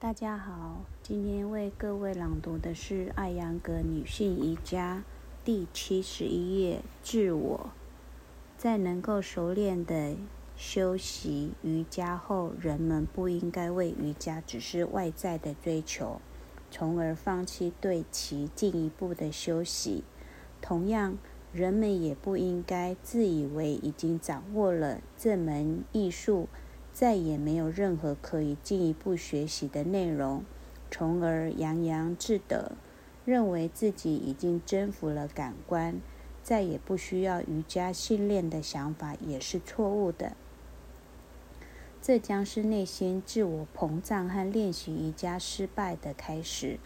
大家好，今天为各位朗读的是艾扬格女性瑜伽第七十一页。自我在能够熟练的修习瑜伽后，人们不应该为瑜伽只是外在的追求，从而放弃对其进一步的修习。同样，人们也不应该自以为已经掌握了这门艺术。再也没有任何可以进一步学习的内容，从而洋洋自得，认为自己已经征服了感官，再也不需要瑜伽训练的想法也是错误的。这将是内心自我膨胀和练习瑜伽失败的开始。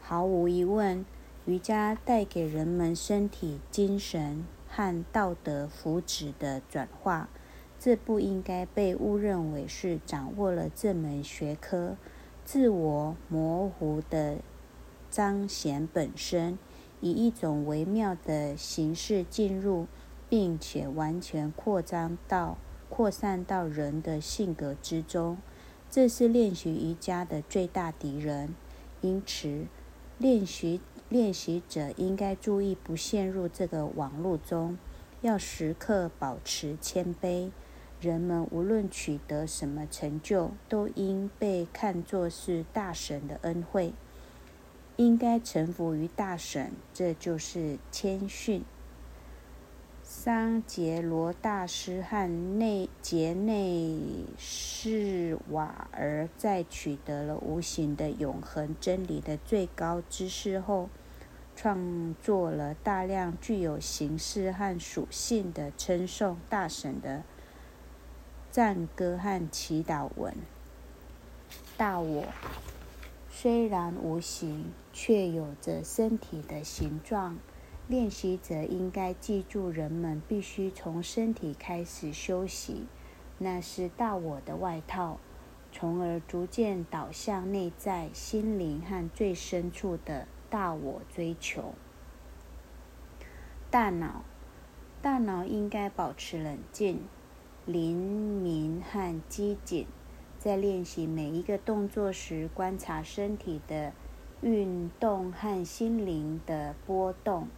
毫无疑问，瑜伽带给人们身体、精神和道德福祉的转化。这不应该被误认为是掌握了这门学科，自我模糊的彰显本身，以一种微妙的形式进入，并且完全扩张到扩散到人的性格之中。这是练习瑜伽的最大敌人。因此，练习练习者应该注意不陷入这个网络中，要时刻保持谦卑。人们无论取得什么成就，都应被看作是大神的恩惠，应该臣服于大神，这就是谦逊。桑杰罗大师和内杰内士瓦尔在取得了无形的永恒真理的最高知识后，创作了大量具有形式和属性的称颂大神的。赞歌和祈祷文。大我虽然无形，却有着身体的形状。练习者应该记住，人们必须从身体开始修习，那是大我的外套，从而逐渐导向内在心灵和最深处的大我追求。大脑，大脑应该保持冷静。灵敏和机警，在练习每一个动作时，观察身体的运动和心灵的波动。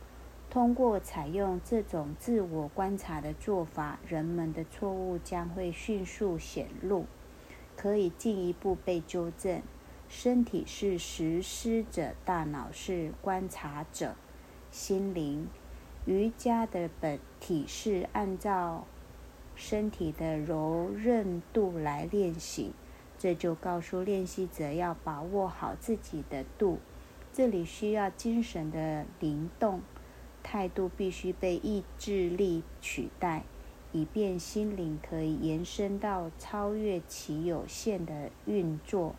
通过采用这种自我观察的做法，人们的错误将会迅速显露，可以进一步被纠正。身体是实施者，大脑是观察者，心灵。瑜伽的本体是按照。身体的柔韧度来练习，这就告诉练习者要把握好自己的度。这里需要精神的灵动，态度必须被意志力取代，以便心灵可以延伸到超越其有限的运作。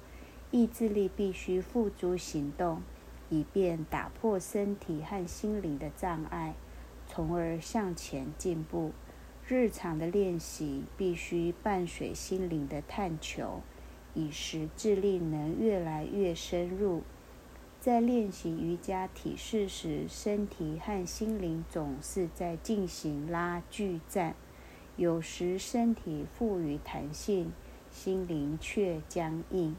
意志力必须付诸行动，以便打破身体和心灵的障碍，从而向前进步。日常的练习必须伴随心灵的探求，以使智力能越来越深入。在练习瑜伽体式时，身体和心灵总是在进行拉锯战。有时身体赋予弹性，心灵却僵硬；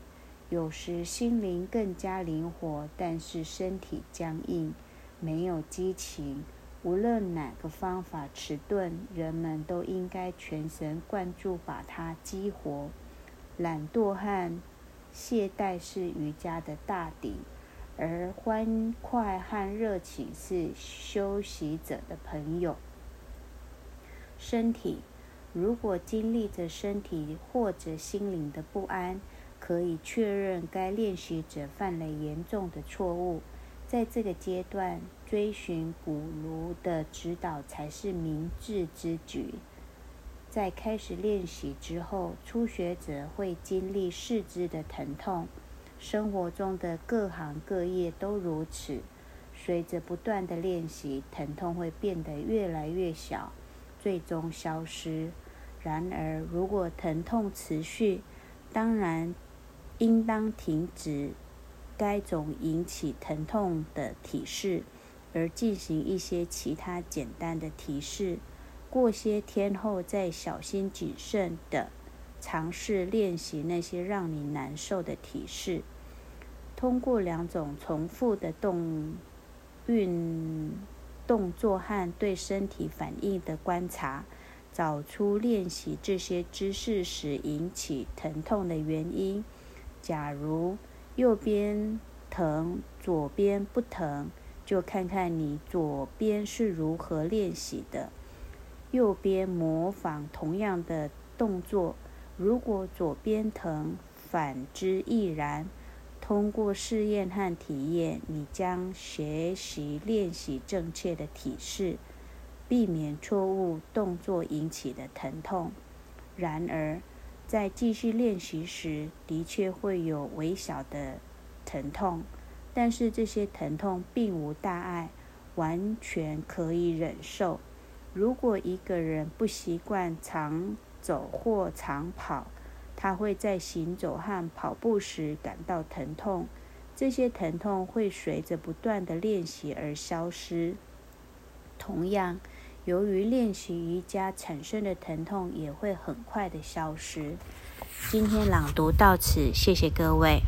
有时心灵更加灵活，但是身体僵硬，没有激情。无论哪个方法迟钝，人们都应该全神贯注把它激活。懒惰和懈怠是瑜伽的大敌，而欢快和热情是修习者的朋友。身体如果经历着身体或者心灵的不安，可以确认该练习者犯了严重的错误。在这个阶段，追寻古儒的指导才是明智之举。在开始练习之后，初学者会经历四肢的疼痛，生活中的各行各业都如此。随着不断的练习，疼痛会变得越来越小，最终消失。然而，如果疼痛持续，当然应当停止。该种引起疼痛的体式，而进行一些其他简单的提示。过些天后，再小心谨慎地尝试练习那些让你难受的提示。通过两种重复的动运动作和对身体反应的观察，找出练习这些姿势时引起疼痛的原因。假如右边疼，左边不疼，就看看你左边是如何练习的。右边模仿同样的动作，如果左边疼，反之亦然。通过试验和体验，你将学习练习正确的体式，避免错误动作引起的疼痛。然而，在继续练习时，的确会有微小的疼痛，但是这些疼痛并无大碍，完全可以忍受。如果一个人不习惯长走或长跑，他会在行走和跑步时感到疼痛，这些疼痛会随着不断的练习而消失。同样，由于练习瑜伽产生的疼痛也会很快的消失。今天朗读到此，谢谢各位。